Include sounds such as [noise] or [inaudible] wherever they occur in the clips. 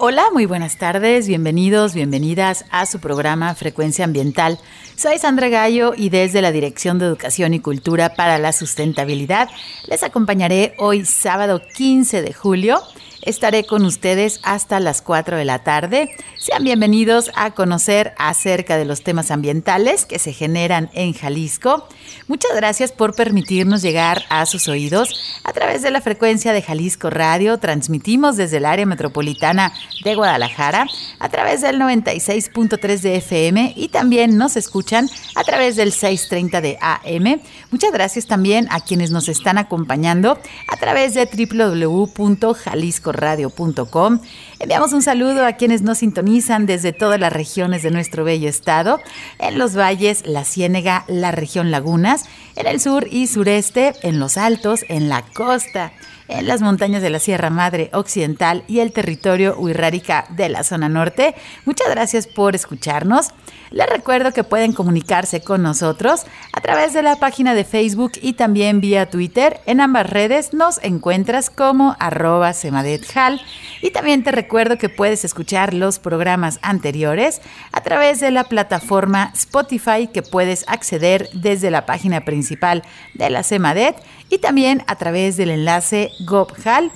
Hola, muy buenas tardes, bienvenidos, bienvenidas a su programa Frecuencia Ambiental. Soy Sandra Gallo y desde la Dirección de Educación y Cultura para la Sustentabilidad les acompañaré hoy sábado 15 de julio Estaré con ustedes hasta las 4 de la tarde. Sean bienvenidos a conocer acerca de los temas ambientales que se generan en Jalisco. Muchas gracias por permitirnos llegar a sus oídos a través de la frecuencia de Jalisco Radio. Transmitimos desde el área metropolitana de Guadalajara a través del 96.3 de FM y también nos escuchan a través del 630 de AM. Muchas gracias también a quienes nos están acompañando a través de www.jalisco radio.com. Enviamos un saludo a quienes nos sintonizan desde todas las regiones de nuestro bello estado, en los valles, la Ciénega, la región Lagunas, en el sur y sureste, en los altos, en la costa en las montañas de la Sierra Madre Occidental y el territorio Huirrárica de la zona norte. Muchas gracias por escucharnos. Les recuerdo que pueden comunicarse con nosotros a través de la página de Facebook y también vía Twitter. En ambas redes nos encuentras como arroba semadethal. Y también te recuerdo que puedes escuchar los programas anteriores a través de la plataforma Spotify que puedes acceder desde la página principal de la Semadet y también a través del enlace gobhal.mx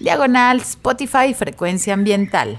diagonal Spotify frecuencia ambiental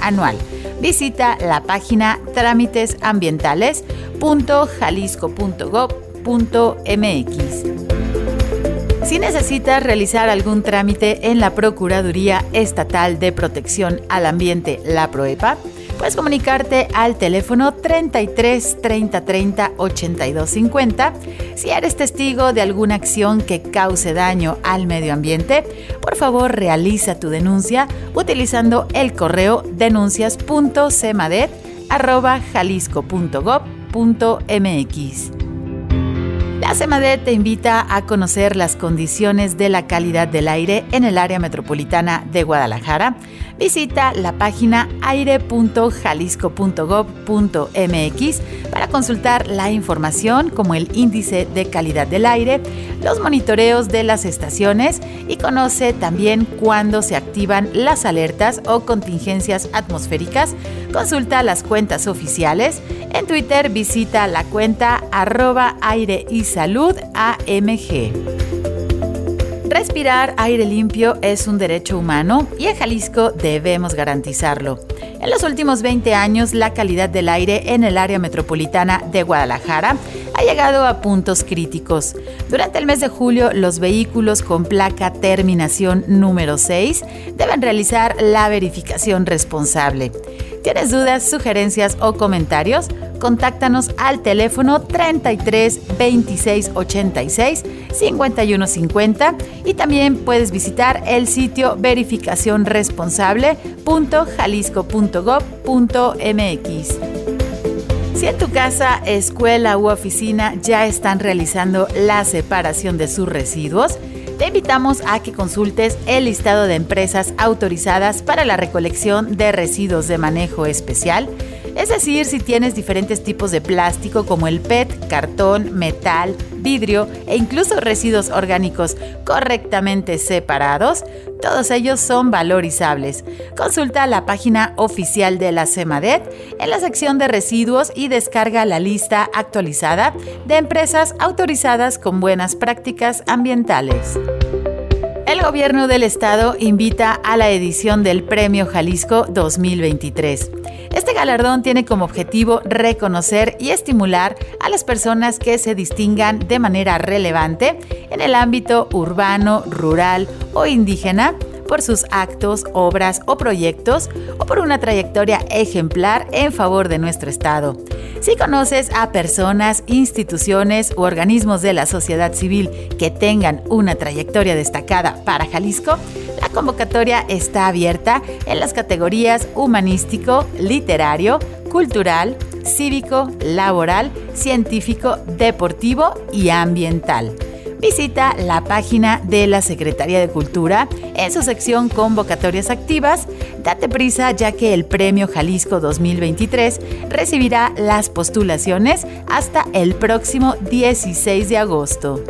anual. Visita la página trámitesambientales.jalisco.gov.mx. Si necesitas realizar algún trámite en la Procuraduría Estatal de Protección al Ambiente, la PROEPA, Puedes comunicarte al teléfono 33 30 30 82 50. Si eres testigo de alguna acción que cause daño al medio ambiente, por favor realiza tu denuncia utilizando el correo denuncias.cemadet.jalisco.gov.mx. La CEMADET te invita a conocer las condiciones de la calidad del aire en el área metropolitana de Guadalajara. Visita la página aire.jalisco.gov.mx para consultar la información como el índice de calidad del aire, los monitoreos de las estaciones y conoce también cuándo se activan las alertas o contingencias atmosféricas. Consulta las cuentas oficiales. En Twitter visita la cuenta arroba aire y salud. Respirar aire limpio es un derecho humano y en Jalisco debemos garantizarlo. En los últimos 20 años, la calidad del aire en el área metropolitana de Guadalajara ha llegado a puntos críticos. Durante el mes de julio, los vehículos con placa terminación número 6 deben realizar la verificación responsable. ¿Tienes dudas, sugerencias o comentarios? Contáctanos al teléfono 33 26 86 51 50 y también puedes visitar el sitio verificacionresponsable.jalisco.gov.mx. Si en tu casa, escuela u oficina ya están realizando la separación de sus residuos, te invitamos a que consultes el listado de empresas autorizadas para la recolección de residuos de manejo especial, es decir, si tienes diferentes tipos de plástico como el PET, cartón, metal, vidrio e incluso residuos orgánicos correctamente separados, todos ellos son valorizables. Consulta la página oficial de la CEMADET en la sección de residuos y descarga la lista actualizada de empresas autorizadas con buenas prácticas ambientales. El gobierno del estado invita a la edición del Premio Jalisco 2023. Este galardón tiene como objetivo reconocer y estimular a las personas que se distingan de manera relevante en el ámbito urbano, rural o indígena por sus actos, obras o proyectos o por una trayectoria ejemplar en favor de nuestro Estado. Si conoces a personas, instituciones u organismos de la sociedad civil que tengan una trayectoria destacada para Jalisco, la convocatoria está abierta en las categorías humanístico, literario, cultural, cívico, laboral, científico, deportivo y ambiental visita la página de la Secretaría de Cultura en su sección Convocatorias Activas. Date prisa ya que el Premio Jalisco 2023 recibirá las postulaciones hasta el próximo 16 de agosto.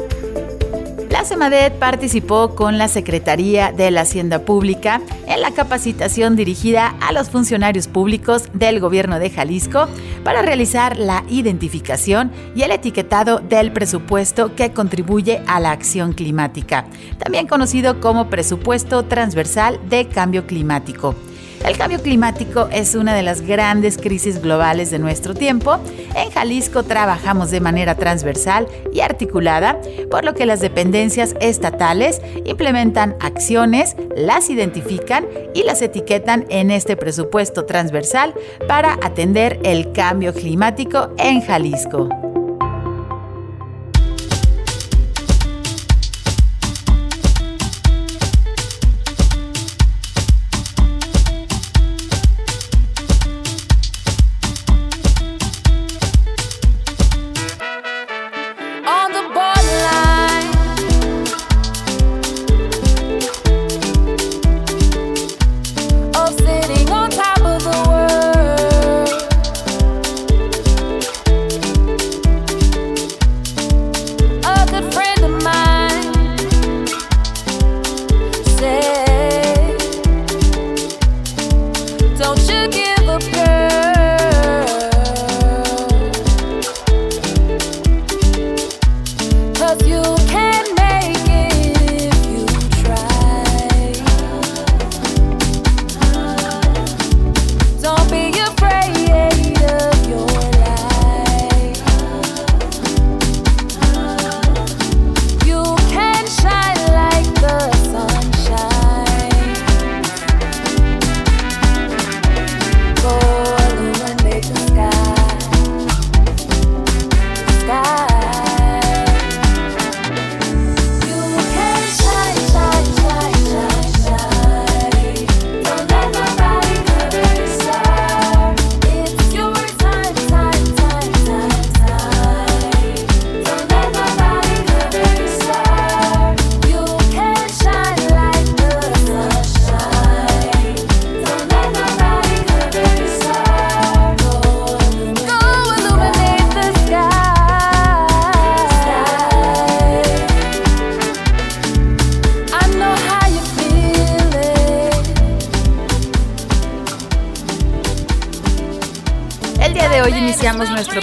La SEMADET participó con la Secretaría de la Hacienda Pública en la capacitación dirigida a los funcionarios públicos del gobierno de Jalisco para realizar la identificación y el etiquetado del presupuesto que contribuye a la acción climática, también conocido como presupuesto transversal de cambio climático. El cambio climático es una de las grandes crisis globales de nuestro tiempo. En Jalisco trabajamos de manera transversal y articulada, por lo que las dependencias estatales implementan acciones, las identifican y las etiquetan en este presupuesto transversal para atender el cambio climático en Jalisco.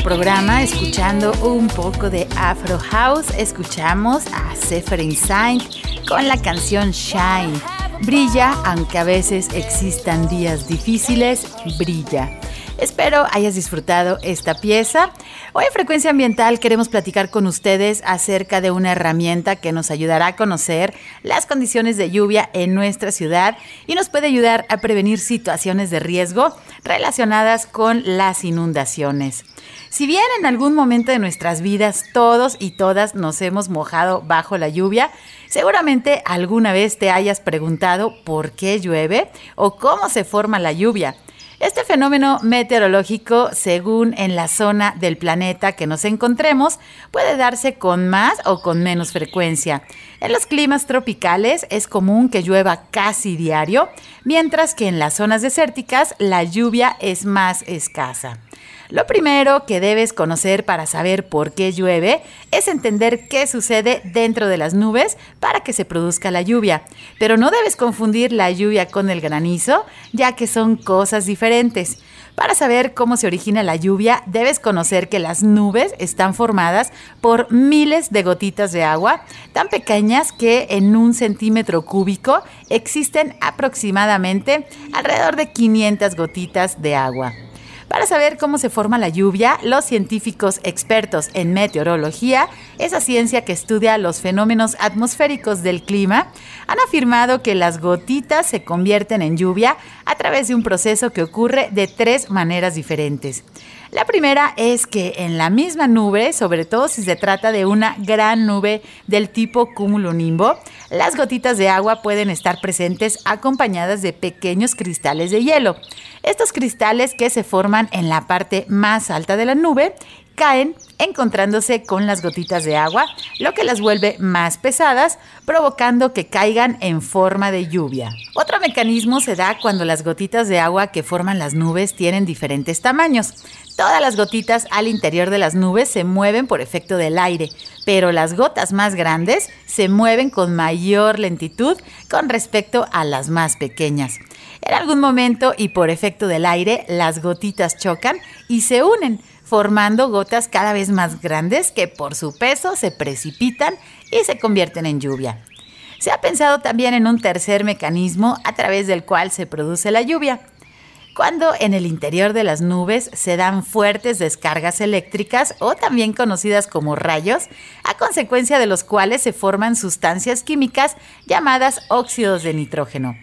Programa escuchando un poco de Afro House. Escuchamos a Seferin Saint con la canción Shine. Brilla, aunque a veces existan días difíciles, brilla. Espero hayas disfrutado esta pieza. Hoy en Frecuencia Ambiental queremos platicar con ustedes acerca de una herramienta que nos ayudará a conocer las condiciones de lluvia en nuestra ciudad y nos puede ayudar a prevenir situaciones de riesgo relacionadas con las inundaciones. Si bien en algún momento de nuestras vidas todos y todas nos hemos mojado bajo la lluvia, seguramente alguna vez te hayas preguntado por qué llueve o cómo se forma la lluvia. Este fenómeno meteorológico, según en la zona del planeta que nos encontremos, puede darse con más o con menos frecuencia. En los climas tropicales es común que llueva casi diario, mientras que en las zonas desérticas la lluvia es más escasa. Lo primero que debes conocer para saber por qué llueve es entender qué sucede dentro de las nubes para que se produzca la lluvia. Pero no debes confundir la lluvia con el granizo, ya que son cosas diferentes. Para saber cómo se origina la lluvia, debes conocer que las nubes están formadas por miles de gotitas de agua, tan pequeñas que en un centímetro cúbico existen aproximadamente alrededor de 500 gotitas de agua. Para saber cómo se forma la lluvia, los científicos expertos en meteorología, esa ciencia que estudia los fenómenos atmosféricos del clima, han afirmado que las gotitas se convierten en lluvia a través de un proceso que ocurre de tres maneras diferentes. La primera es que en la misma nube, sobre todo si se trata de una gran nube del tipo cumulonimbo, las gotitas de agua pueden estar presentes acompañadas de pequeños cristales de hielo. Estos cristales que se forman en la parte más alta de la nube caen encontrándose con las gotitas de agua, lo que las vuelve más pesadas, provocando que caigan en forma de lluvia. Otro mecanismo se da cuando las gotitas de agua que forman las nubes tienen diferentes tamaños. Todas las gotitas al interior de las nubes se mueven por efecto del aire, pero las gotas más grandes se mueven con mayor lentitud con respecto a las más pequeñas. En algún momento y por efecto del aire, las gotitas chocan y se unen, formando gotas cada vez más grandes que por su peso se precipitan y se convierten en lluvia. Se ha pensado también en un tercer mecanismo a través del cual se produce la lluvia. Cuando en el interior de las nubes se dan fuertes descargas eléctricas o también conocidas como rayos, a consecuencia de los cuales se forman sustancias químicas llamadas óxidos de nitrógeno.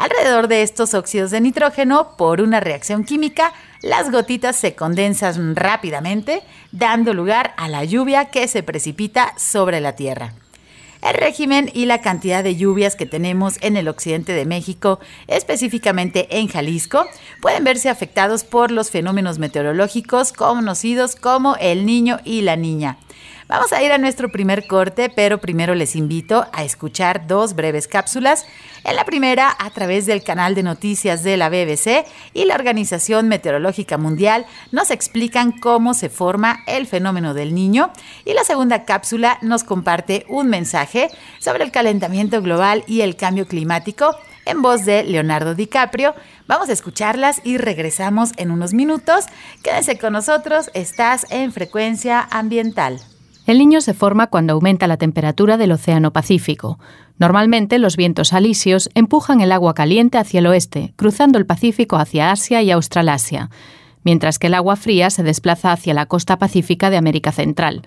Alrededor de estos óxidos de nitrógeno, por una reacción química, las gotitas se condensan rápidamente, dando lugar a la lluvia que se precipita sobre la Tierra. El régimen y la cantidad de lluvias que tenemos en el occidente de México, específicamente en Jalisco, pueden verse afectados por los fenómenos meteorológicos conocidos como el niño y la niña. Vamos a ir a nuestro primer corte, pero primero les invito a escuchar dos breves cápsulas. En la primera, a través del canal de noticias de la BBC y la Organización Meteorológica Mundial, nos explican cómo se forma el fenómeno del niño. Y la segunda cápsula nos comparte un mensaje sobre el calentamiento global y el cambio climático en voz de Leonardo DiCaprio. Vamos a escucharlas y regresamos en unos minutos. Quédense con nosotros, estás en frecuencia ambiental. El niño se forma cuando aumenta la temperatura del Océano Pacífico. Normalmente los vientos alisios empujan el agua caliente hacia el oeste, cruzando el Pacífico hacia Asia y Australasia, mientras que el agua fría se desplaza hacia la costa pacífica de América Central.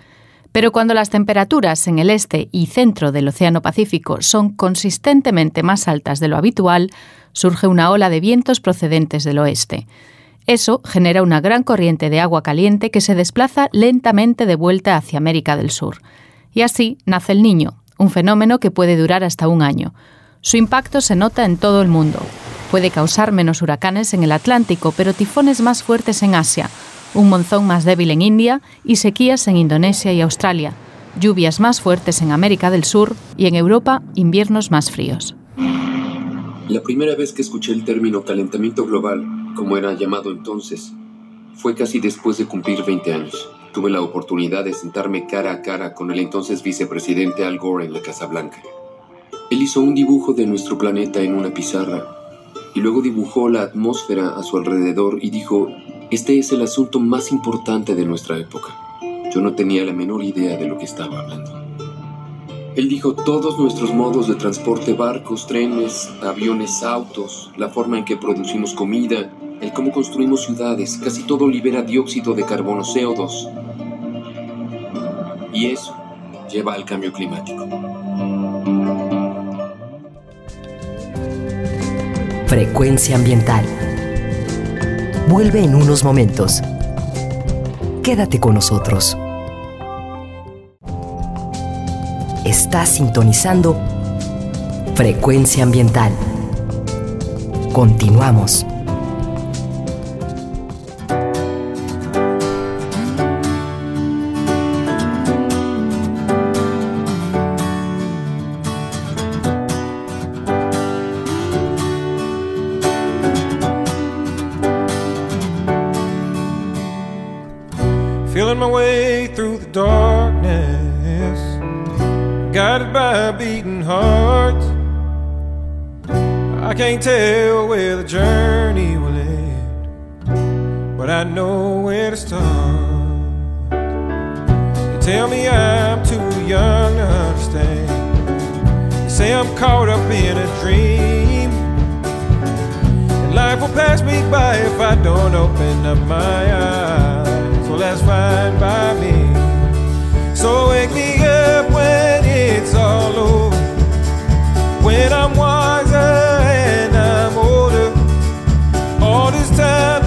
Pero cuando las temperaturas en el este y centro del Océano Pacífico son consistentemente más altas de lo habitual, surge una ola de vientos procedentes del oeste. Eso genera una gran corriente de agua caliente que se desplaza lentamente de vuelta hacia América del Sur. Y así nace el niño, un fenómeno que puede durar hasta un año. Su impacto se nota en todo el mundo. Puede causar menos huracanes en el Atlántico, pero tifones más fuertes en Asia, un monzón más débil en India y sequías en Indonesia y Australia, lluvias más fuertes en América del Sur y en Europa inviernos más fríos. La primera vez que escuché el término calentamiento global como era llamado entonces, fue casi después de cumplir 20 años. Tuve la oportunidad de sentarme cara a cara con el entonces vicepresidente Al Gore en la Casa Blanca. Él hizo un dibujo de nuestro planeta en una pizarra y luego dibujó la atmósfera a su alrededor y dijo, este es el asunto más importante de nuestra época. Yo no tenía la menor idea de lo que estaba hablando. Él dijo todos nuestros modos de transporte, barcos, trenes, aviones, autos, la forma en que producimos comida, el cómo construimos ciudades, casi todo libera dióxido de carbono CO2. Y eso lleva al cambio climático. Frecuencia ambiental. Vuelve en unos momentos. Quédate con nosotros. Estás sintonizando Frecuencia ambiental. Continuamos. I know where to start. You tell me I'm too young to understand. You say I'm caught up in a dream, and Life will pass me by if I don't open up my eyes. Well, that's fine by me. So wake me up when it's all over. When I'm wiser and I'm older. All this time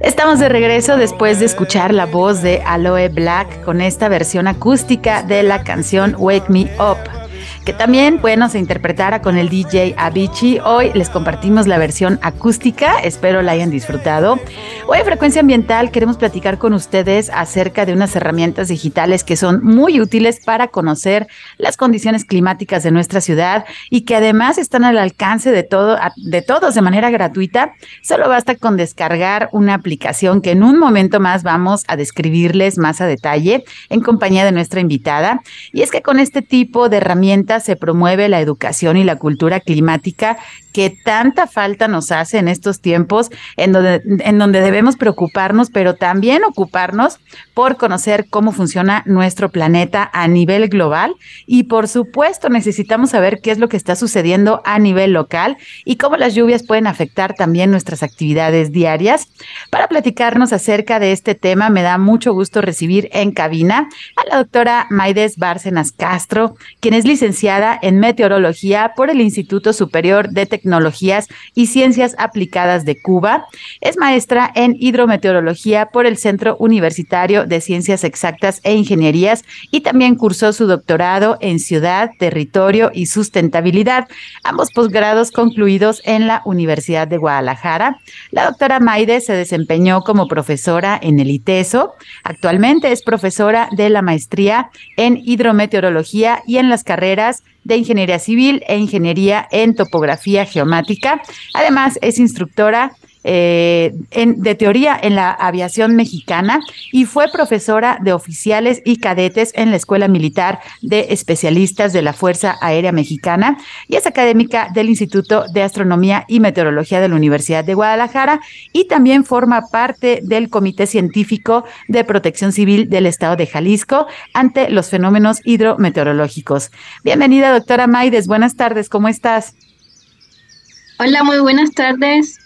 Estamos de regreso después de escuchar la voz de Aloe Black con esta versión acústica de la canción Wake Me Up. Que también, bueno, se interpretara con el DJ Avicii. Hoy les compartimos la versión acústica, espero la hayan disfrutado. Hoy en Frecuencia Ambiental queremos platicar con ustedes acerca de unas herramientas digitales que son muy útiles para conocer las condiciones climáticas de nuestra ciudad y que además están al alcance de, todo, de todos de manera gratuita. Solo basta con descargar una aplicación que en un momento más vamos a describirles más a detalle en compañía de nuestra invitada. Y es que con este tipo de herramientas se promueve la educación y la cultura climática que tanta falta nos hace en estos tiempos en donde, en donde debemos preocuparnos, pero también ocuparnos por conocer cómo funciona nuestro planeta a nivel global y por supuesto necesitamos saber qué es lo que está sucediendo a nivel local y cómo las lluvias pueden afectar también nuestras actividades diarias. Para platicarnos acerca de este tema me da mucho gusto recibir en cabina a la doctora Maides Bárcenas Castro, quien es licenciada en meteorología por el Instituto Superior de Tecnologías y Ciencias Aplicadas de Cuba. Es maestra en hidrometeorología por el Centro Universitario de Ciencias Exactas e Ingenierías y también cursó su doctorado en Ciudad, Territorio y Sustentabilidad, ambos posgrados concluidos en la Universidad de Guadalajara. La doctora Maide se desempeñó como profesora en el ITESO. Actualmente es profesora de la maestría en hidrometeorología y en las carreras de Ingeniería Civil e Ingeniería en Topografía Geomática. Además, es instructora eh, en, de teoría en la aviación mexicana y fue profesora de oficiales y cadetes en la Escuela Militar de Especialistas de la Fuerza Aérea Mexicana y es académica del Instituto de Astronomía y Meteorología de la Universidad de Guadalajara y también forma parte del Comité Científico de Protección Civil del Estado de Jalisco ante los fenómenos hidrometeorológicos. Bienvenida, doctora Maides. Buenas tardes, ¿cómo estás? Hola, muy buenas tardes.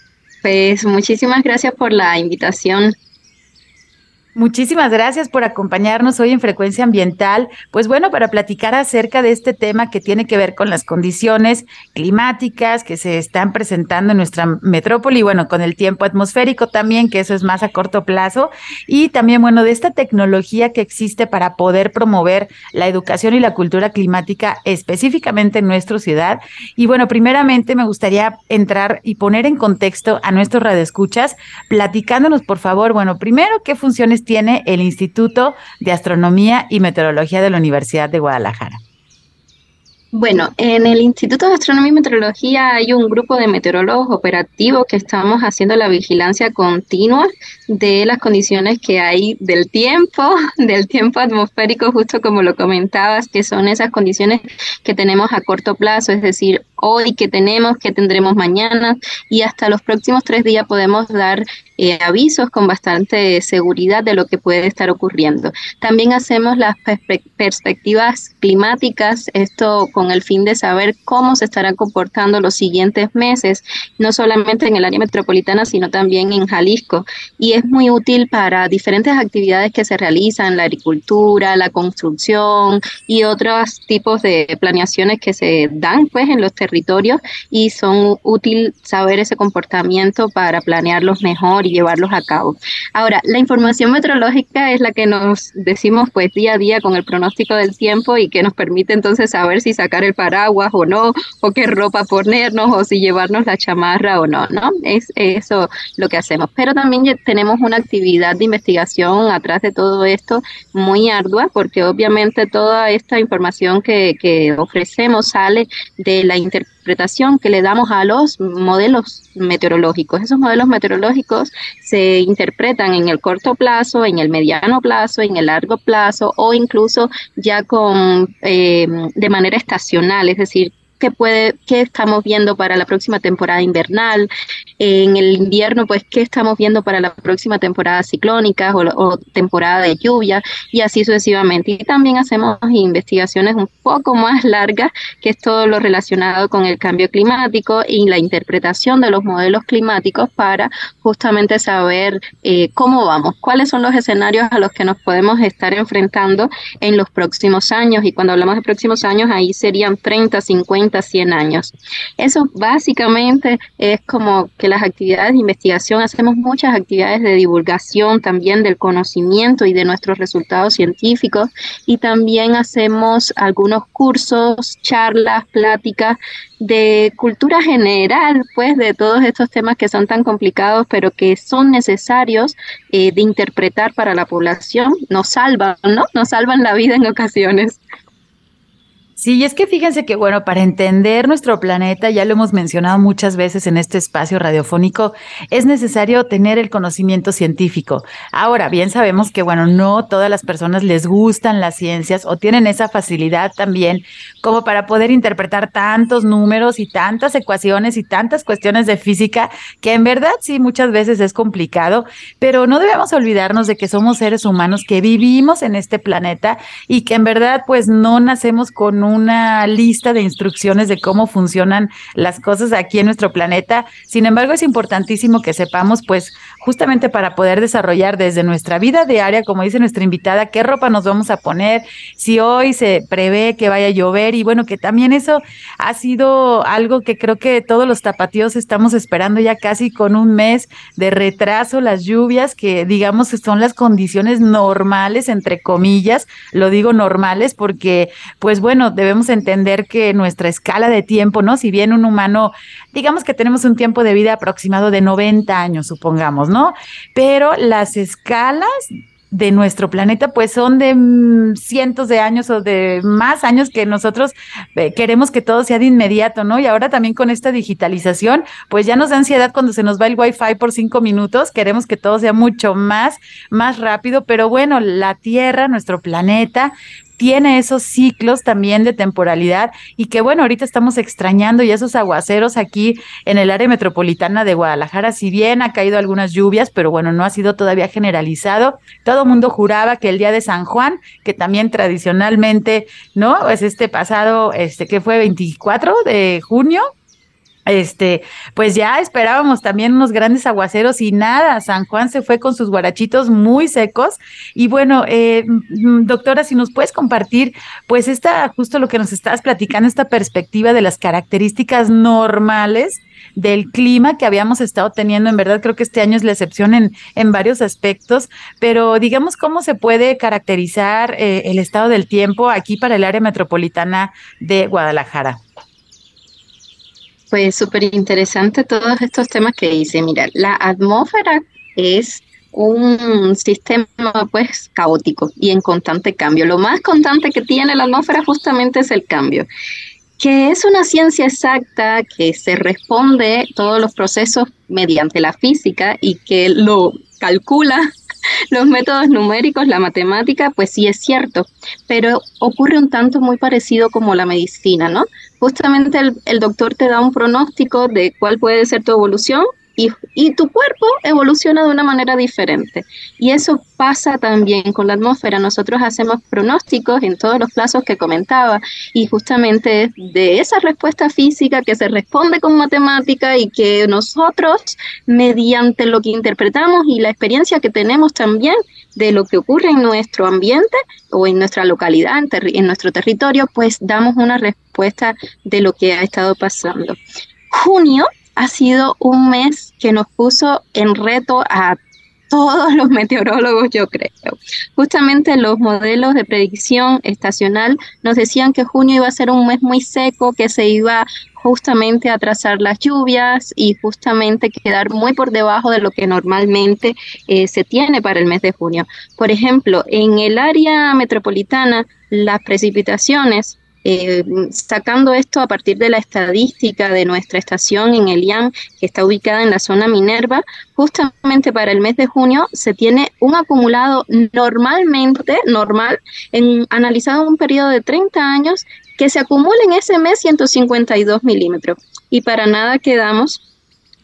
Pues muchísimas gracias por la invitación. Muchísimas gracias por acompañarnos hoy en Frecuencia Ambiental. Pues bueno, para platicar acerca de este tema que tiene que ver con las condiciones climáticas que se están presentando en nuestra metrópoli, bueno, con el tiempo atmosférico también, que eso es más a corto plazo, y también, bueno, de esta tecnología que existe para poder promover la educación y la cultura climática específicamente en nuestra ciudad. Y bueno, primeramente me gustaría entrar y poner en contexto a nuestros radioescuchas, platicándonos, por favor, bueno, primero, qué funciones tiene el Instituto de Astronomía y Meteorología de la Universidad de Guadalajara? Bueno, en el Instituto de Astronomía y Meteorología hay un grupo de meteorólogos operativos que estamos haciendo la vigilancia continua de las condiciones que hay del tiempo, [laughs] del tiempo atmosférico, justo como lo comentabas, que son esas condiciones que tenemos a corto plazo, es decir, hoy, qué tenemos, qué tendremos mañana y hasta los próximos tres días podemos dar eh, avisos con bastante seguridad de lo que puede estar ocurriendo. También hacemos las perspectivas climáticas, esto con el fin de saber cómo se estarán comportando los siguientes meses, no solamente en el área metropolitana, sino también en Jalisco. Y es muy útil para diferentes actividades que se realizan, la agricultura, la construcción y otros tipos de planeaciones que se dan pues en los territorios y son útil saber ese comportamiento para planearlos mejor y llevarlos a cabo. Ahora, la información meteorológica es la que nos decimos pues día a día con el pronóstico del tiempo y que nos permite entonces saber si sacar el paraguas o no, o qué ropa ponernos, o si llevarnos la chamarra o no, ¿no? Es eso lo que hacemos. Pero también tenemos una actividad de investigación atrás de todo esto muy ardua, porque obviamente toda esta información que, que ofrecemos sale de la interpretación que le damos a los modelos meteorológicos. Esos modelos meteorológicos se interpretan en el corto plazo, en el mediano plazo, en el largo plazo o incluso ya con eh, de manera estacional, es decir, qué puede, qué estamos viendo para la próxima temporada invernal, en el invierno, pues qué estamos viendo para la próxima temporada ciclónica o, temporada de lluvia y así sucesivamente. Y también hacemos investigaciones un poco más largas, que es todo lo relacionado con el cambio climático y la interpretación de los modelos climáticos para justamente saber eh, cómo vamos, cuáles son los escenarios a los que nos podemos estar enfrentando en los próximos años. Y cuando hablamos de próximos años, ahí serían 30, 50, 100 años. Eso básicamente es como que las actividades de investigación, hacemos muchas actividades de divulgación también del conocimiento y de nuestros resultados científicos y también hacemos algunos cursos, charlas, pláticas de cultura general, pues de todos estos temas que son tan complicados, pero que son necesarios eh, de interpretar para la población, nos salvan, ¿no? Nos salvan la vida en ocasiones. Sí, es que fíjense que, bueno, para entender nuestro planeta, ya lo hemos mencionado muchas veces en este espacio radiofónico, es necesario tener el conocimiento científico. Ahora, bien sabemos que, bueno, no todas las personas les gustan las ciencias o tienen esa facilidad también como para poder interpretar tantos números y tantas ecuaciones y tantas cuestiones de física, que en verdad sí muchas veces es complicado, pero no debemos olvidarnos de que somos seres humanos que vivimos en este planeta y que en verdad pues no nacemos con un una lista de instrucciones de cómo funcionan las cosas aquí en nuestro planeta. Sin embargo, es importantísimo que sepamos, pues, justamente para poder desarrollar desde nuestra vida diaria, como dice nuestra invitada, qué ropa nos vamos a poner, si hoy se prevé que vaya a llover y bueno, que también eso ha sido algo que creo que todos los tapatíos estamos esperando ya casi con un mes de retraso, las lluvias, que digamos que son las condiciones normales, entre comillas, lo digo normales porque, pues bueno, debemos entender que nuestra escala de tiempo, ¿no? Si bien un humano, digamos que tenemos un tiempo de vida aproximado de 90 años, supongamos, ¿no? Pero las escalas de nuestro planeta, pues son de mm, cientos de años o de más años que nosotros eh, queremos que todo sea de inmediato, ¿no? Y ahora también con esta digitalización, pues ya nos da ansiedad cuando se nos va el wifi por cinco minutos, queremos que todo sea mucho más, más rápido, pero bueno, la Tierra, nuestro planeta, tiene esos ciclos también de temporalidad y que bueno, ahorita estamos extrañando y esos aguaceros aquí en el área metropolitana de Guadalajara, si bien ha caído algunas lluvias, pero bueno, no ha sido todavía generalizado. Todo mundo juraba que el día de San Juan, que también tradicionalmente, ¿no? Es este pasado, este que fue 24 de junio, este, pues ya esperábamos también unos grandes aguaceros y nada, San Juan se fue con sus guarachitos muy secos. Y bueno, eh, mm, doctora, si nos puedes compartir, pues esta, justo lo que nos estás platicando, esta perspectiva de las características normales del clima que habíamos estado teniendo. En verdad, creo que este año es la excepción en, en varios aspectos, pero digamos cómo se puede caracterizar eh, el estado del tiempo aquí para el área metropolitana de Guadalajara. Pues súper interesante todos estos temas que dice. Mira, la atmósfera es un sistema pues caótico y en constante cambio. Lo más constante que tiene la atmósfera justamente es el cambio, que es una ciencia exacta que se responde todos los procesos mediante la física y que lo calcula los métodos numéricos, la matemática, pues sí es cierto, pero ocurre un tanto muy parecido como la medicina, ¿no? justamente el, doctor te da un pronóstico de cuál puede ser tu evolución y, tu cuerpo evoluciona de una manera diferente. Y eso pasa también con la atmósfera. Nosotros hacemos pronósticos en todos los plazos que comentaba y justamente de esa respuesta física que se responde con matemática y que nosotros, mediante lo que interpretamos y la experiencia que tenemos también de lo que ocurre en nuestro ambiente o en nuestra localidad, en nuestro territorio, pues damos una respuesta de lo que ha estado pasando. Junio ha sido un mes que nos puso en reto a todos los meteorólogos, yo creo. Justamente los modelos de predicción estacional nos decían que junio iba a ser un mes muy seco, que se iba justamente a trazar las lluvias y justamente quedar muy por debajo de lo que normalmente eh, se tiene para el mes de junio. Por ejemplo, en el área metropolitana, las precipitaciones eh, sacando esto a partir de la estadística de nuestra estación en el IAM, que está ubicada en la zona Minerva, justamente para el mes de junio se tiene un acumulado normalmente, normal, en, analizado en un periodo de 30 años, que se acumula en ese mes 152 milímetros. Y para nada quedamos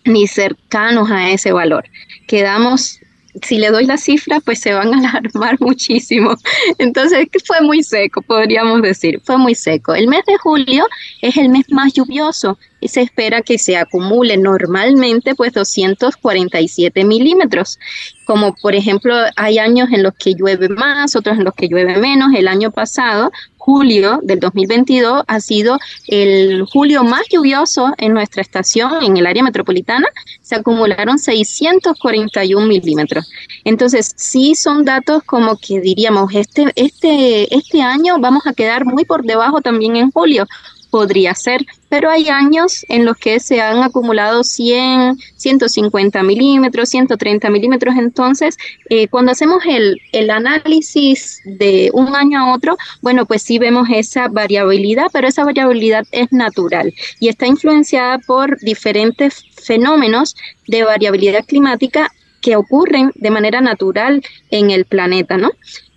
ni cercanos a ese valor. Quedamos si le doy la cifra, pues se van a [laughs] alarmar muchísimo. Entonces, fue muy seco, podríamos decir, fue muy seco. El mes de julio es el mes más lluvioso se espera que se acumule normalmente pues 247 milímetros. Como por ejemplo, hay años en los que llueve más, otros en los que llueve menos. El año pasado julio del 2022 ha sido el julio más lluvioso en nuestra estación, en el área metropolitana, se acumularon 641 milímetros. Entonces, sí son datos como que diríamos, este, este, este año vamos a quedar muy por debajo también en julio, podría ser, pero hay años en los que se han acumulado 100, 150 milímetros, 130 milímetros. Entonces, eh, cuando hacemos el, el análisis de un año a otro, bueno, pues sí vemos esa variabilidad, pero esa variabilidad es natural y está influenciada por diferentes fenómenos de variabilidad climática que ocurren de manera natural en el planeta, ¿no?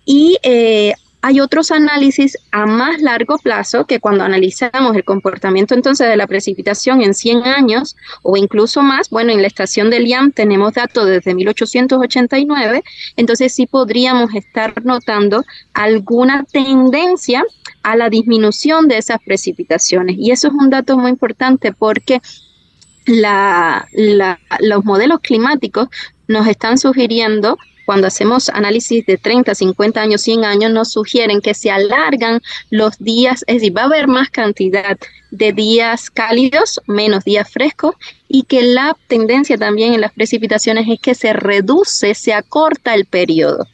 Y eh, hay otros análisis a más largo plazo que cuando analizamos el comportamiento entonces de la precipitación en 100 años o incluso más, bueno, en la estación del IAM tenemos datos desde 1889, entonces sí podríamos estar notando alguna tendencia a la disminución de esas precipitaciones. Y eso es un dato muy importante porque los modelos climáticos nos están sugiriendo cuando hacemos análisis de 30, 50 años, 100 años, nos sugieren que se alargan los días, es decir, va a haber más cantidad de días cálidos, menos días frescos, y que la tendencia también en las precipitaciones es que se reduce, se acorta el periodo.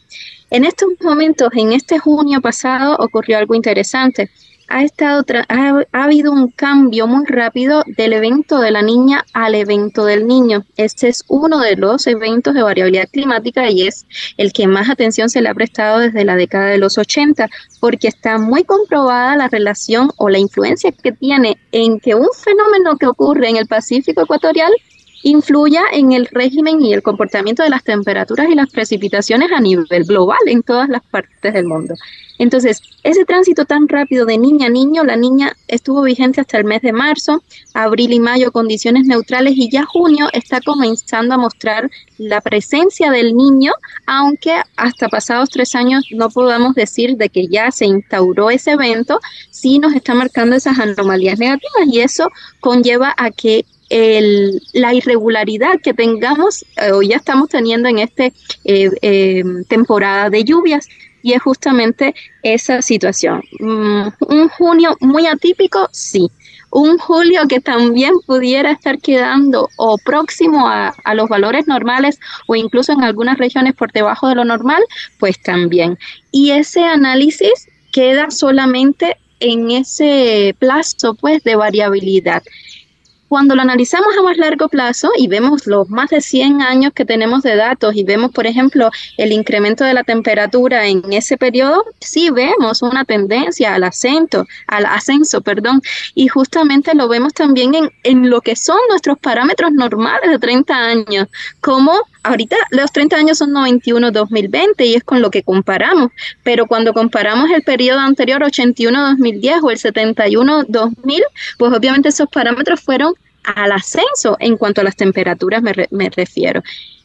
En estos momentos, en este junio pasado, ocurrió algo interesante ha, estado ha, habido un cambio muy rápido del evento de la niña al evento del niño. Este es uno de los eventos de variabilidad climática y es el que más atención se le ha prestado desde la década de los 80, porque está muy comprobada la relación o la influencia que tiene en que un fenómeno que ocurre en el Pacífico ecuatorial influya en el régimen y el comportamiento de las temperaturas y las precipitaciones a nivel global en todas las partes del mundo. Entonces, ese tránsito tan rápido de niña a niño, la niña estuvo vigente hasta el mes de marzo, abril y mayo condiciones neutrales y ya junio está comenzando a mostrar la presencia del niño, aunque hasta pasados tres años no podamos decir de que ya se instauró ese evento, sí nos está marcando esas anomalías negativas y eso conlleva a que la irregularidad que tengamos eh, o ya estamos teniendo en esta eh, eh, temporada de lluvias y es justamente esa situación. Mm, un junio muy atípico, sí. Un julio que también pudiera estar quedando o próximo a, a, los valores normales o incluso en algunas regiones por debajo de lo normal, pues también. Y ese análisis queda solamente en ese plazo pues de variabilidad. Cuando lo analizamos a más largo plazo y vemos los más de 100 años que tenemos de datos y vemos, por ejemplo, el incremento de la temperatura en ese periodo, sí vemos una tendencia al ascenso, al ascenso, perdón, y justamente lo vemos también en, en lo que son nuestros parámetros normales de 30 años, como ahorita los 30 años son 91-2020 y es con lo que comparamos, pero cuando comparamos el periodo anterior, 81-2010 o el 71-2000, pues obviamente esos parámetros fueron al ascenso en cuanto a las temperaturas me, refiero.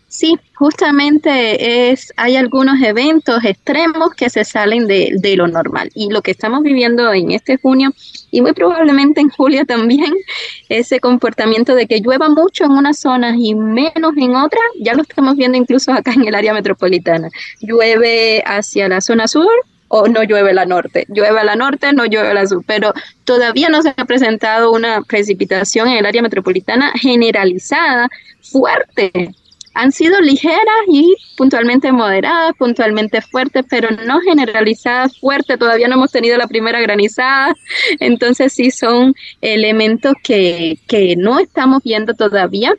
Sí, justamente es, hay algunos eventos extremos que se salen de, de, lo normal. Y lo que estamos viviendo en este junio y muy probablemente en julio también, [laughs] ese comportamiento de que llueva mucho en unas zonas y menos en otras, ya lo estamos viendo incluso acá en el área metropolitana. Llueve hacia la zona sur, o no llueve la norte. Llueve la norte, no llueve la sur, pero todavía no se ha presentado una precipitación en el área metropolitana generalizada fuerte han sido ligeras y puntualmente moderadas, puntualmente fuertes, pero no generalizadas fuertes. Todavía no hemos tenido la primera granizada. Entonces sí son elementos que, que no estamos viendo todavía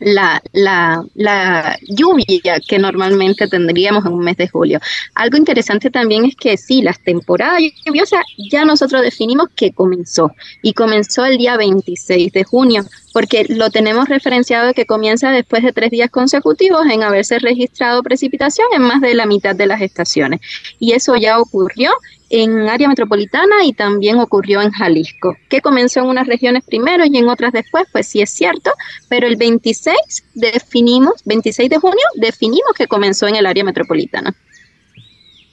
la, la, la, lluvia que normalmente tendríamos en un mes de julio. Algo interesante también es que sí, las temporadas lluviosas ya nosotros definimos que comenzó y comenzó el día 26 de junio, porque lo tenemos referenciado que comienza después de tres días consecutivos en haberse registrado precipitación en más de la mitad de las estaciones. Y eso ya ocurrió en área metropolitana y también ocurrió en Jalisco, que comenzó en unas regiones primero y en otras después, pues sí es cierto, pero el 26 definimos, 26 de junio definimos que comenzó en el área metropolitana.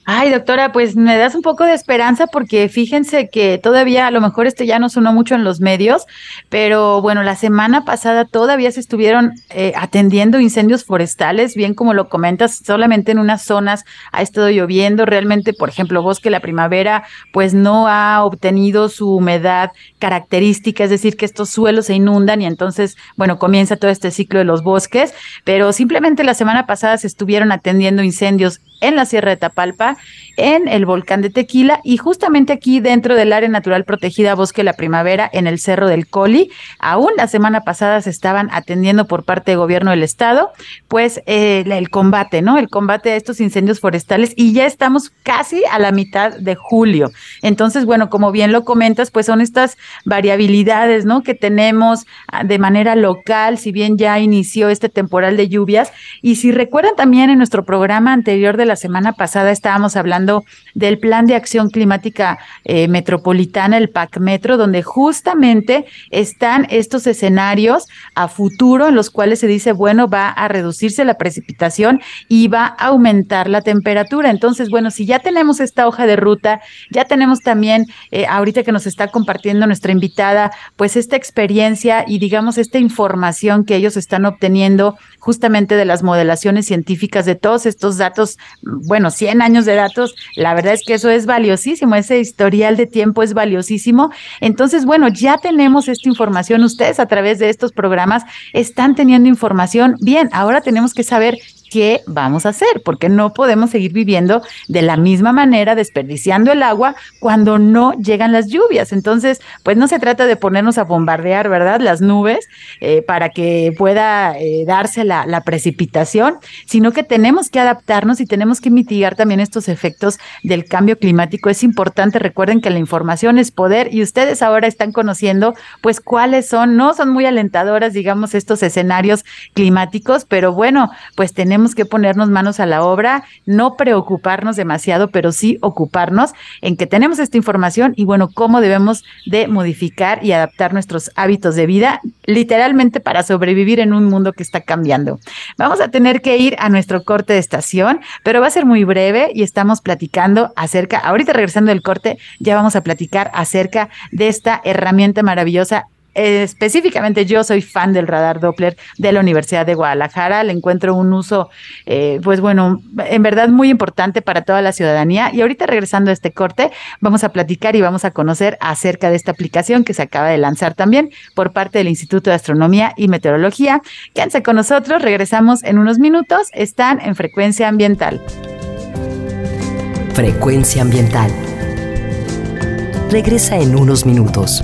Ay, doctora, pues me das un poco de esperanza porque fíjense que todavía a lo mejor este ya no sonó mucho en los medios, pero bueno, la semana pasada todavía se estuvieron eh, atendiendo incendios forestales, bien como lo comentas, solamente en unas zonas ha estado lloviendo, realmente, por ejemplo, Bosque La Primavera, pues no ha obtenido su humedad característica, es decir, que estos suelos se inundan y entonces, bueno, comienza todo este ciclo de los bosques, pero simplemente la semana pasada se estuvieron atendiendo incendios en la Sierra de Tapalpa, en el volcán de Tequila y justamente aquí dentro del área natural protegida Bosque la Primavera en el Cerro del Coli. Aún la semana pasada se estaban atendiendo por parte del gobierno del estado, pues eh, el combate, ¿no? El combate a estos incendios forestales y ya estamos casi a la mitad de julio. Entonces, bueno, como bien lo comentas, pues son estas variabilidades, ¿no? Que tenemos ah, de manera local, si bien ya inició este temporal de lluvias. Y si recuerdan también en nuestro programa anterior de la semana pasada estábamos hablando del Plan de Acción Climática eh, Metropolitana, el PAC Metro, donde justamente están estos escenarios a futuro en los cuales se dice, bueno, va a reducirse la precipitación y va a aumentar la temperatura. Entonces, bueno, si ya tenemos esta hoja de ruta, ya tenemos también, eh, ahorita que nos está compartiendo nuestra invitada, pues esta experiencia y digamos esta información que ellos están obteniendo justamente de las modelaciones científicas de todos estos datos bueno, 100 años de datos, la verdad es que eso es valiosísimo, ese historial de tiempo es valiosísimo. Entonces, bueno, ya tenemos esta información, ustedes a través de estos programas están teniendo información. Bien, ahora tenemos que saber qué vamos a hacer, porque no podemos seguir viviendo de la misma manera, desperdiciando el agua cuando no llegan las lluvias. Entonces, pues no se trata de ponernos a bombardear, ¿verdad? Las nubes eh, para que pueda eh, darse la, la precipitación, sino que tenemos que adaptarnos y tenemos que mitigar también estos efectos del cambio climático. Es importante, recuerden que la información es poder y ustedes ahora están conociendo, pues, cuáles son, no son muy alentadoras, digamos, estos escenarios climáticos, pero bueno, pues tenemos tenemos que ponernos manos a la obra, no preocuparnos demasiado, pero sí ocuparnos en que tenemos esta información y bueno, cómo debemos de modificar y adaptar nuestros hábitos de vida, literalmente para sobrevivir en un mundo que está cambiando. Vamos a tener que ir a nuestro corte de estación, pero va a ser muy breve y estamos platicando acerca, ahorita regresando del corte, ya vamos a platicar acerca de esta herramienta maravillosa específicamente yo soy fan del radar Doppler de la Universidad de Guadalajara, le encuentro un uso, eh, pues bueno, en verdad muy importante para toda la ciudadanía. Y ahorita regresando a este corte, vamos a platicar y vamos a conocer acerca de esta aplicación que se acaba de lanzar también por parte del Instituto de Astronomía y Meteorología. Quédense con nosotros, regresamos en unos minutos, están en frecuencia ambiental. Frecuencia ambiental. Regresa en unos minutos.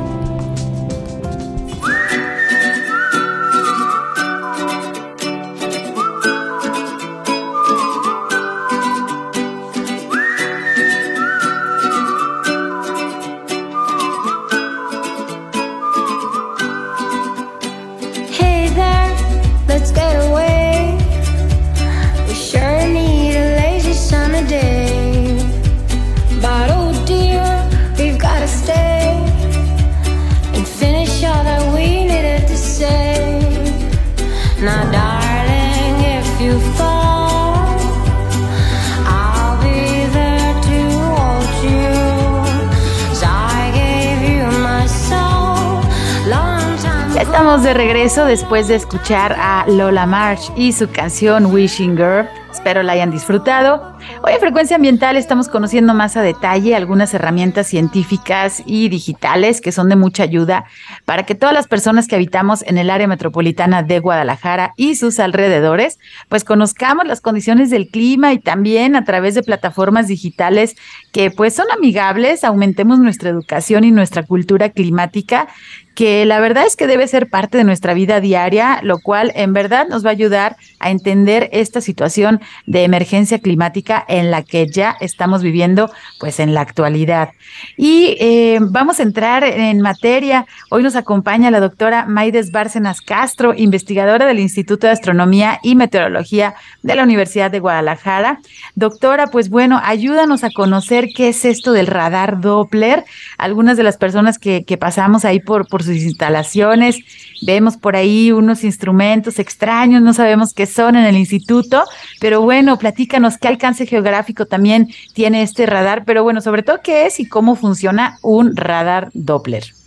después de escuchar a Lola Marsh y su canción Wishing Girl. Espero la hayan disfrutado. Hoy en Frecuencia Ambiental estamos conociendo más a detalle algunas herramientas científicas y digitales que son de mucha ayuda para que todas las personas que habitamos en el área metropolitana de Guadalajara y sus alrededores, pues conozcamos las condiciones del clima y también a través de plataformas digitales que pues son amigables, aumentemos nuestra educación y nuestra cultura climática que la verdad es que debe ser parte de nuestra vida diaria, lo cual en verdad nos va a ayudar a entender esta situación de emergencia climática en la que ya estamos viviendo pues en la actualidad. Y eh, vamos a entrar en materia. Hoy nos acompaña la doctora Maides Bárcenas Castro, investigadora del Instituto de Astronomía y Meteorología de la Universidad de Guadalajara. Doctora, pues bueno, ayúdanos a conocer qué es esto del radar Doppler. Algunas de las personas que, pasamos ahí por sus instalaciones, vemos por ahí unos instrumentos extraños, no sabemos qué son en el instituto, pero bueno, platícanos qué alcance geográfico también tiene este radar, pero bueno, sobre todo qué es y cómo funciona un radar Doppler.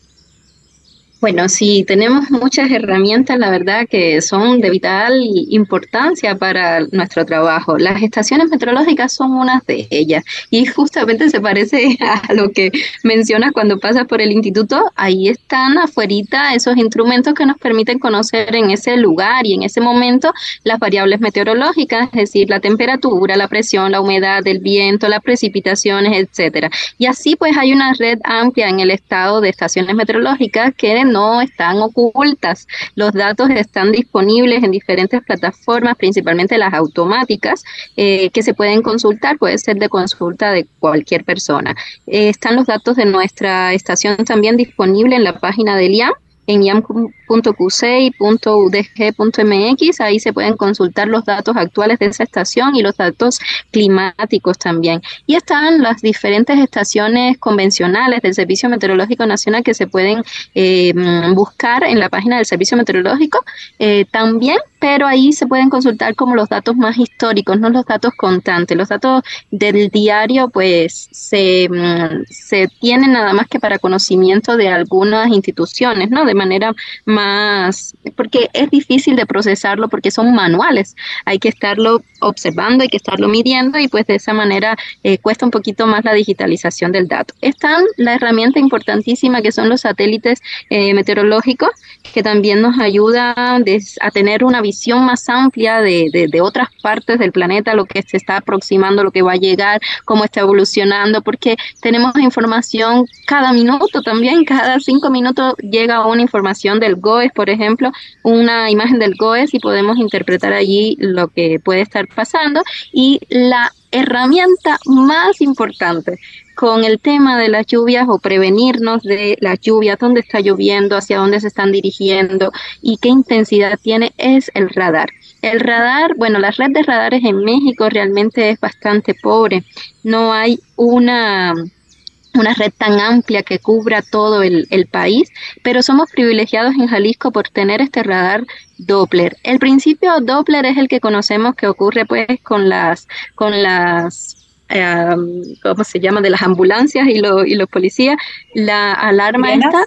Bueno, sí, tenemos muchas herramientas, la verdad, que son de vital importancia para nuestro trabajo. Las estaciones meteorológicas son unas de ellas y justamente se parece [laughs] a lo que mencionas cuando pasas por el instituto. Ahí están afuerita esos instrumentos que nos permiten conocer en ese lugar y en ese momento las variables meteorológicas, es decir, la temperatura, la presión, la humedad, el viento, las precipitaciones, etcétera. Y así pues hay una red amplia en el estado de estaciones meteorológicas que no están ocultas. Los datos están disponibles en diferentes plataformas, principalmente las automáticas, eh, que se pueden consultar, puede ser de consulta de cualquier persona. Eh, están los datos de nuestra estación también disponibles en la página del IAM en Ahí se pueden consultar los datos actuales de esa estación y los datos climáticos también. Y están las diferentes estaciones convencionales del Servicio Meteorológico Nacional que se pueden eh, buscar en la página del Servicio Meteorológico eh, también, pero ahí se pueden consultar como los datos más históricos, no los datos constantes. Los datos del diario pues se, mm, se tienen nada más que para conocimiento de algunas instituciones, ¿no? De manera porque es difícil de procesarlo porque son manuales, hay que estarlo observando, hay que estarlo midiendo y pues de esa manera eh, cuesta un poquito más la digitalización del dato. Están la herramienta importantísima que son los satélites eh, meteorológicos que también nos ayuda a tener una visión más amplia de, otras partes del planeta, lo que se está aproximando, lo que va a llegar, cómo está evolucionando, porque tenemos información cada minuto también, [laughs] cada cinco minutos llega una información del GOES, por ejemplo, una imagen del GOES y podemos interpretar allí lo que puede estar pasando. Y la herramienta más importante con el tema de las lluvias o prevenirnos de las lluvias, dónde está lloviendo, hacia dónde se están dirigiendo y qué intensidad tiene, es el radar. El radar, bueno, la red de radares en México realmente es bastante pobre. No hay una una red tan amplia que cubra todo el, país, pero somos privilegiados en Jalisco por tener este radar Doppler. El principio Doppler es el que conocemos que ocurre pues con las, con las eh, ¿cómo se llama? de las ambulancias y, y los policías, la alarma está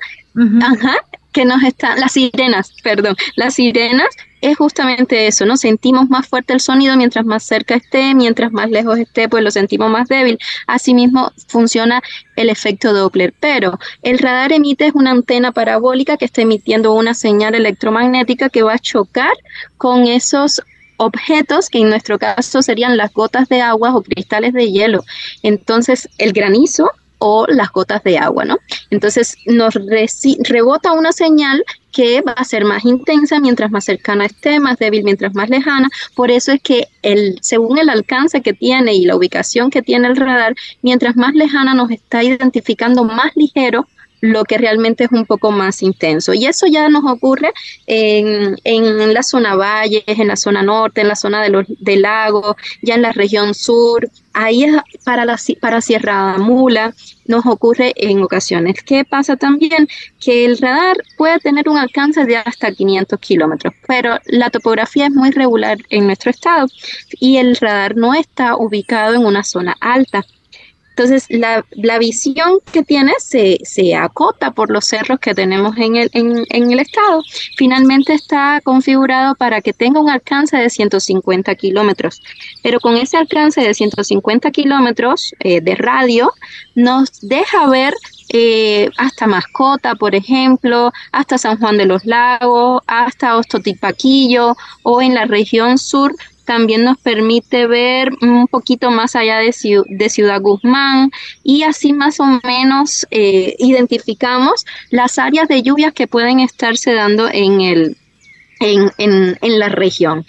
ajá, que nos están, las sirenas, perdón, las sirenas es justamente eso, ¿no? Sentimos más fuerte el sonido mientras más cerca esté, mientras más lejos esté, pues lo sentimos más débil. Asimismo funciona el efecto Doppler, pero el radar emite una antena parabólica que está emitiendo una señal electromagnética que va a chocar con esos objetos que en nuestro caso serían las gotas de agua o cristales de hielo. Entonces, el granizo o las gotas de agua, ¿no? Entonces nos rebota una señal que va a ser más intensa mientras más cercana esté, más débil mientras más lejana. Por eso es que el, según el alcance que tiene y la ubicación que tiene el radar, mientras más lejana nos está identificando más ligero lo que realmente es un poco más intenso. Y eso ya nos ocurre en, en la zona valles, en la zona norte, en la zona de los, del lago, ya en la región sur. Ahí es para, la, para Sierra Mula nos ocurre en ocasiones. ¿Qué pasa también? Que el radar puede tener un alcance de hasta 500 kilómetros, pero la topografía es muy regular en nuestro estado y el radar no está ubicado en una zona alta Entonces, la, visión que tiene se, se, acota por los cerros que tenemos en el, en, el estado. Finalmente está configurado para que tenga un alcance de 150 kilómetros, pero con ese alcance de 150 kilómetros eh, de radio nos deja ver eh, hasta Mascota, por ejemplo, hasta San Juan de los Lagos, hasta Ostotipaquillo o en la región sur también nos permite ver un poquito más allá de, Ciudad Guzmán y así más o menos eh, identificamos las áreas de lluvias que pueden estarse dando en, el, en, en la región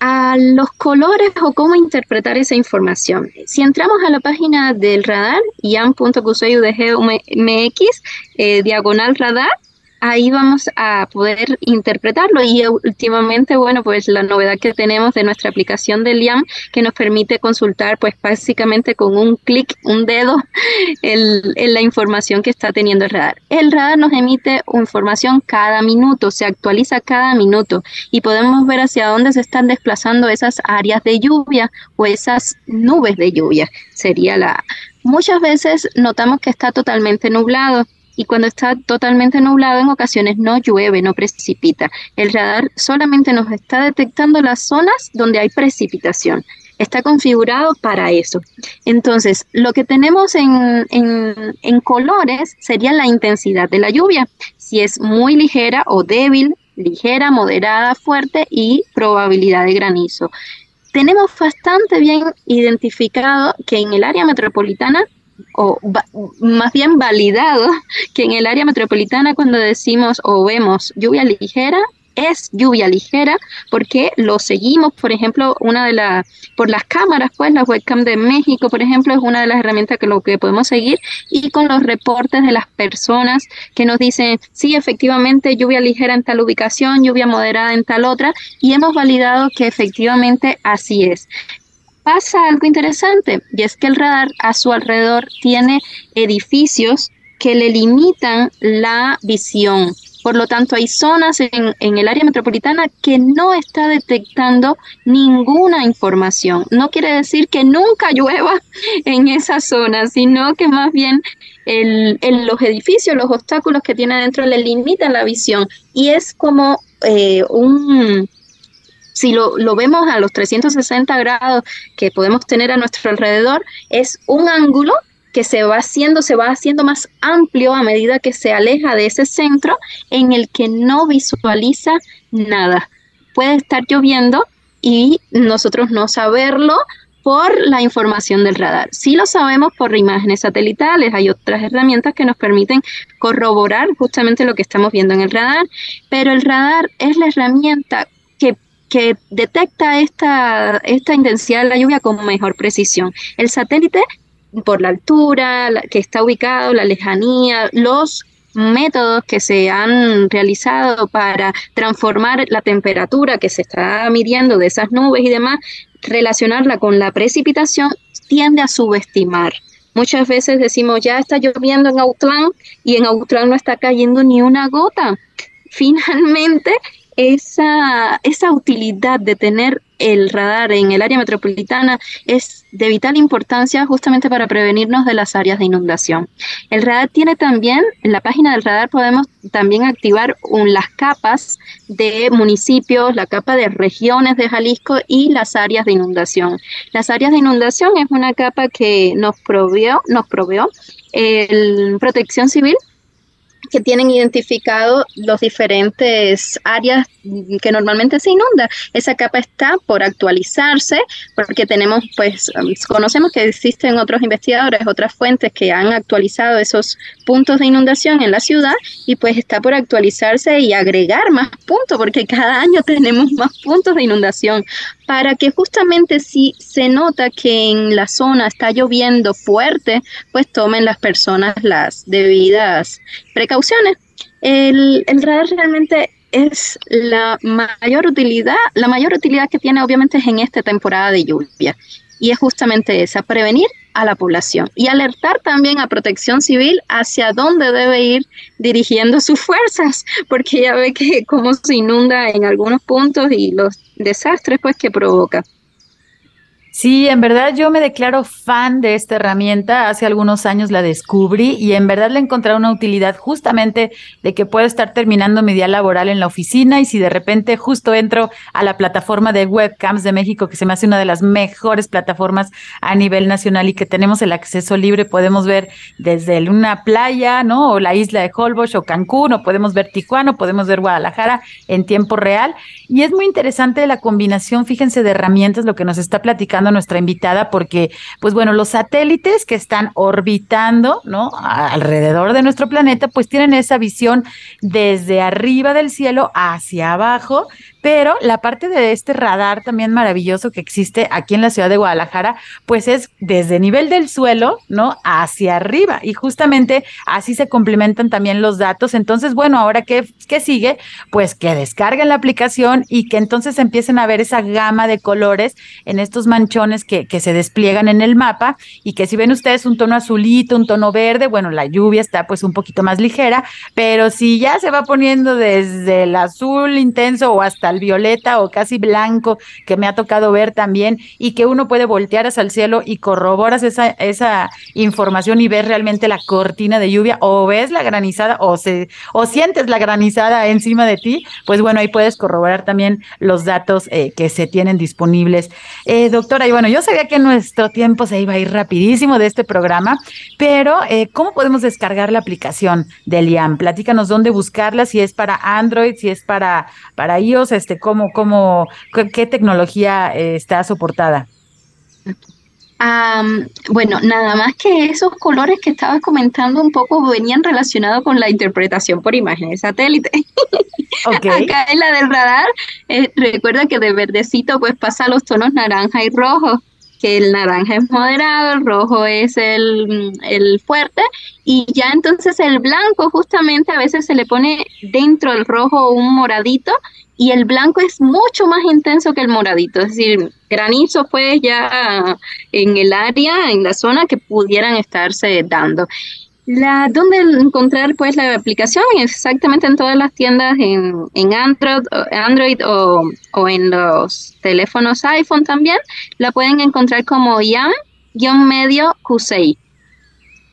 a los colores o cómo interpretar esa información. Si entramos a la página del radar, iam.cuseudgmx, eh, diagonal radar, ahí vamos a poder interpretarlo y últimamente, bueno, pues la novedad que tenemos de nuestra aplicación de LIAM que nos permite consultar pues básicamente con un clic, un dedo, [laughs] el, la información que está teniendo el radar. El radar nos emite información cada minuto, se actualiza cada minuto y podemos ver hacia dónde se están desplazando esas áreas de lluvia o esas nubes de lluvia. Sería la... Muchas veces notamos que está totalmente nublado y cuando está totalmente nublado en ocasiones no llueve, no precipita. El radar solamente nos está detectando las zonas donde hay precipitación. Está configurado para eso. Entonces, lo que tenemos en, en colores sería la intensidad de la lluvia. Si es muy ligera o débil, ligera, moderada, fuerte y probabilidad de granizo. Tenemos bastante bien identificado que en el área metropolitana o más bien validado que en el área metropolitana cuando decimos o vemos lluvia ligera, es lluvia ligera porque lo seguimos, por ejemplo, una de las, por las cámaras, pues la webcam de México, por ejemplo, es una de las herramientas que lo que podemos seguir y con los reportes de las personas que nos dicen, sí, efectivamente, lluvia ligera en tal ubicación, lluvia moderada en tal otra, y hemos validado que efectivamente así es pasa algo interesante y es que el radar a su alrededor tiene edificios que le limitan la visión. Por lo tanto, hay zonas en, el área metropolitana que no está detectando ninguna información. No quiere decir que nunca [laughs] llueva en esa zona, sino que más bien el, los edificios, los obstáculos que tiene adentro le limitan la visión. Y es como eh, un, si lo, vemos a los 360 grados que podemos tener a nuestro alrededor, es un ángulo que se va haciendo, se va haciendo más amplio a medida que se aleja de ese centro en el que no visualiza nada. Puede estar lloviendo y nosotros no saberlo por la información del radar. Sí lo sabemos por imágenes satelitales, hay otras herramientas que nos permiten corroborar justamente lo que estamos viendo en el radar, pero el radar es la herramienta que detecta esta, esta intensidad de la lluvia con mejor precisión. El satélite, por la altura que está ubicado, la lejanía, los métodos que se han realizado para transformar la temperatura que se está midiendo de esas nubes y demás, relacionarla con la precipitación, tiende a subestimar. Muchas veces decimos, ya está lloviendo en Autlán y en Autlán no está cayendo ni una gota. [laughs] Finalmente, esa, esa utilidad de tener el radar en el área metropolitana es de vital importancia justamente para prevenirnos de las áreas de inundación. El radar tiene también, en la página del radar podemos también activar las capas de municipios, la capa de regiones de Jalisco y las áreas de inundación. Las áreas de inundación es una capa que nos proveó, nos proveó el Protección Civil que tienen identificado los diferentes áreas que normalmente se inunda. Esa capa está por actualizarse porque tenemos, pues, um, conocemos que existen otros investigadores, otras fuentes que han actualizado esos puntos de inundación en la ciudad y pues está por actualizarse y agregar más puntos porque cada año [laughs] tenemos más puntos de inundación para que justamente si se nota que en la zona está lloviendo fuerte, pues tomen las personas las debidas precauciones. El, el radar realmente es la mayor utilidad, la mayor utilidad que tiene obviamente es en esta temporada de lluvia y es justamente esa, prevenir a la población y alertar también a protección civil hacia dónde debe ir dirigiendo sus fuerzas, porque ya ve que cómo se inunda en algunos puntos y los desastres pues que provoca. Sí, en verdad yo me declaro fan de esta herramienta. Hace algunos años la descubrí y en verdad le encontré una utilidad justamente de que puedo estar terminando mi día laboral en la oficina y si de repente justo entro a la plataforma de webcams de México, que se me hace una de las mejores plataformas a nivel nacional y que tenemos el acceso libre, podemos ver desde una playa, ¿no? O la isla de Holbox o Cancún, o podemos ver Tijuana, o podemos ver Guadalajara en tiempo real. Y es muy interesante la combinación, fíjense, de herramientas, lo que nos está platicando nuestra invitada, porque, pues bueno, los satélites que están orbitando, ¿no? alrededor de nuestro planeta, pues tienen esa visión desde arriba del cielo hacia abajo pero la parte de este radar también maravilloso que existe aquí en la ciudad de Guadalajara, pues es desde nivel del suelo, ¿no? Hacia arriba. Y justamente así se complementan también los datos. Entonces, bueno, ahora qué, qué sigue? Pues que descarguen la aplicación y que entonces empiecen a ver esa gama de colores en estos manchones que, que se despliegan en el mapa y que si ven ustedes un tono azulito, un tono verde, bueno, la lluvia está pues un poquito más ligera, pero si ya se va poniendo desde el azul intenso o hasta violeta o casi blanco que me ha tocado ver también y que uno puede voltear hacia el cielo y corroboras esa, esa información y ves realmente la cortina de lluvia o ves la granizada o, se, o sientes la granizada encima de ti, pues bueno, ahí puedes corroborar también los datos eh, que se tienen disponibles. Eh, doctora, y bueno, yo sabía que nuestro tiempo se iba a ir rapidísimo de este programa, pero eh, ¿cómo podemos descargar la aplicación de Liam? Platícanos dónde buscarla, si es para Android, si es para, para iOS, este, cómo, cómo, qué tecnología eh, está soportada. bueno, nada más que esos colores que estabas comentando un poco venían relacionados con la interpretación por imágenes satélite. [laughs] Acá en la del radar, eh, recuerda que de verdecito pues pasa los tonos naranja y rojo que el naranja es moderado, el rojo es el, el, fuerte, y ya entonces el blanco justamente a veces se le pone dentro del rojo un moradito, y el blanco es mucho más intenso que el moradito, es decir, granizo pues ya en el área, en la zona que pudieran estarse dando. La, ¿Dónde encontrar pues la aplicación? Exactamente en todas las tiendas en, en Android, Android o, o, en los teléfonos iPhone también. La pueden encontrar como YAM-medio Q6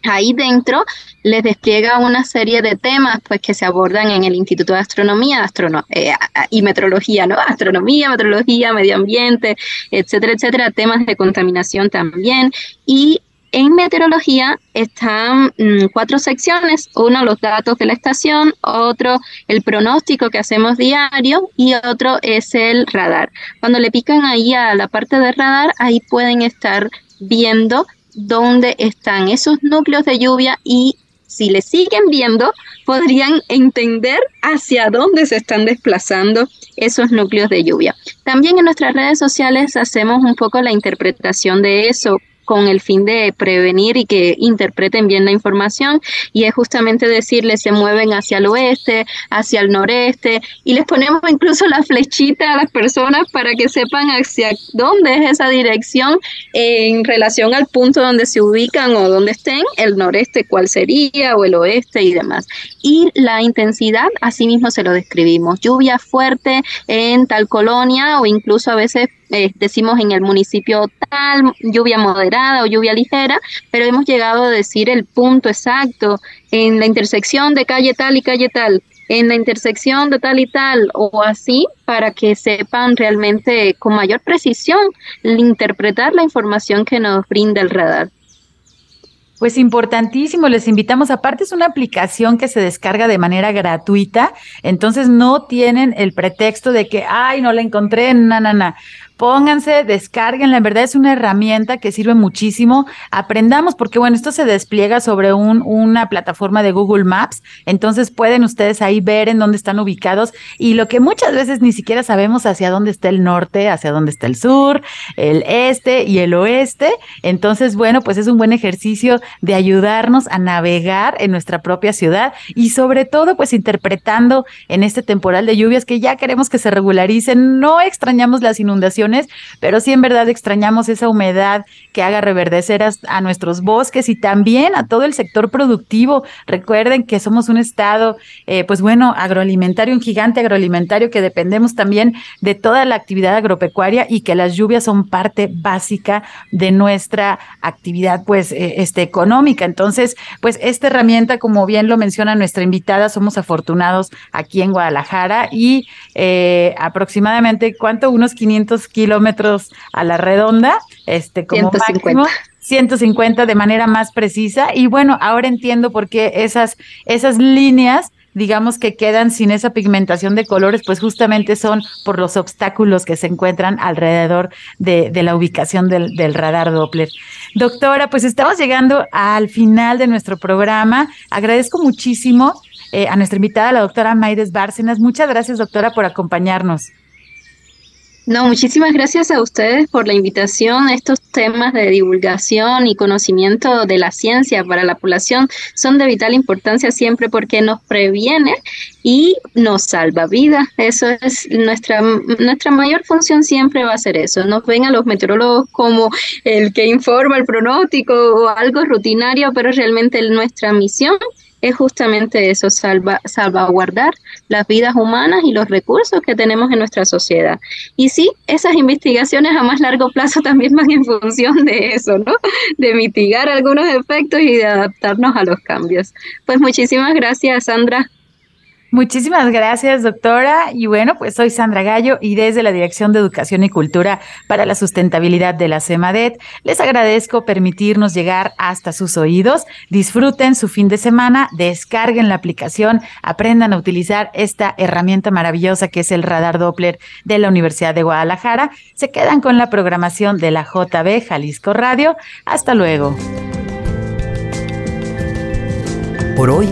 ahí dentro les despliega una serie de temas pues que se abordan en el Instituto de Astronomía eh, y Metrología, ¿no? Astronomía, metrología, medio ambiente, etcétera, etcétera, temas de contaminación también. Y en meteorología están mm, cuatro secciones, uno los datos de la estación, otro el pronóstico que hacemos diario y otro es el radar. Cuando le pican ahí a la parte de radar, ahí pueden estar viendo dónde están esos núcleos de lluvia y si le siguen viendo, podrían entender hacia dónde se están desplazando esos núcleos de lluvia. También en nuestras redes sociales hacemos un poco la interpretación de eso con el fin de prevenir y que interpreten bien la información y es justamente decirles se mueven hacia el oeste, hacia el noreste y les ponemos incluso la flechita a las personas para que sepan hacia dónde es esa dirección en relación al punto donde se ubican o donde estén, el noreste cuál sería o el oeste y demás. Y la intensidad, asimismo se lo describimos, lluvia fuerte en tal colonia o incluso a veces eh, decimos en el municipio tal, lluvia moderada o lluvia ligera, pero hemos llegado a decir el punto exacto en la intersección de calle tal y calle tal, en la intersección de tal y tal, o así, para que sepan realmente con mayor precisión interpretar la información que nos brinda el radar. Pues importantísimo, les invitamos. Aparte es una aplicación que se descarga de manera gratuita, entonces no tienen el pretexto de que, ay, no la encontré, na, na, na pónganse, descarguenla, en verdad es una herramienta que sirve muchísimo. Aprendamos, porque bueno, esto se despliega sobre un, una plataforma de Google Maps, entonces pueden ustedes ahí ver en dónde están ubicados y lo que muchas veces ni siquiera sabemos hacia dónde está el norte, hacia dónde está el sur, el este y el oeste. Entonces, bueno, pues es un buen ejercicio de ayudarnos a navegar en nuestra propia ciudad y sobre todo, pues interpretando en este temporal de lluvias que ya queremos que se regularicen, no extrañamos las inundaciones pero sí en verdad extrañamos esa humedad que haga reverdecer a, nuestros bosques y también a todo el sector productivo. Recuerden que somos un estado, eh, pues bueno, agroalimentario, un gigante agroalimentario que dependemos también de toda la actividad agropecuaria y que las lluvias son parte básica de nuestra actividad, pues, eh, este, económica. Entonces, pues esta herramienta, como bien lo menciona nuestra invitada, somos afortunados aquí en Guadalajara y eh, aproximadamente, ¿cuánto? Unos 500 kilómetros a la redonda, este, como 150. máximo. 150 de manera más precisa. Y bueno, ahora entiendo por qué esas, esas líneas digamos que quedan sin esa pigmentación de colores, pues justamente son por los obstáculos que se encuentran alrededor de, la ubicación del, del, radar Doppler. Doctora, pues estamos llegando al final de nuestro programa. Agradezco muchísimo eh, a nuestra invitada, la doctora Maides Bárcenas. Muchas gracias, doctora, por acompañarnos. No, muchísimas gracias a ustedes por la invitación. Estos temas de divulgación y conocimiento de la ciencia para la población son de vital importancia siempre porque nos previene y nos salva vidas. Eso es nuestra, nuestra mayor función siempre va a ser eso. Nos ven a los meteorólogos como el que informa el pronóstico o algo rutinario, pero realmente nuestra misión es justamente eso, salva, salvaguardar las vidas humanas y los recursos que tenemos en nuestra sociedad. Y sí, esas investigaciones a más largo plazo [laughs] también van en función de eso, ¿no? De mitigar algunos efectos y de adaptarnos a los cambios. Pues muchísimas gracias, Sandra. Muchísimas gracias, doctora. Y bueno, pues soy Sandra Gallo y desde la Dirección de Educación y Cultura para la Sustentabilidad de la CEMADET, les agradezco permitirnos llegar hasta sus oídos. Disfruten su fin de semana, descarguen la aplicación, aprendan a utilizar esta herramienta maravillosa que es el radar Doppler de la Universidad de Guadalajara. Se quedan con la programación de la JB Jalisco Radio. Hasta luego. Por hoy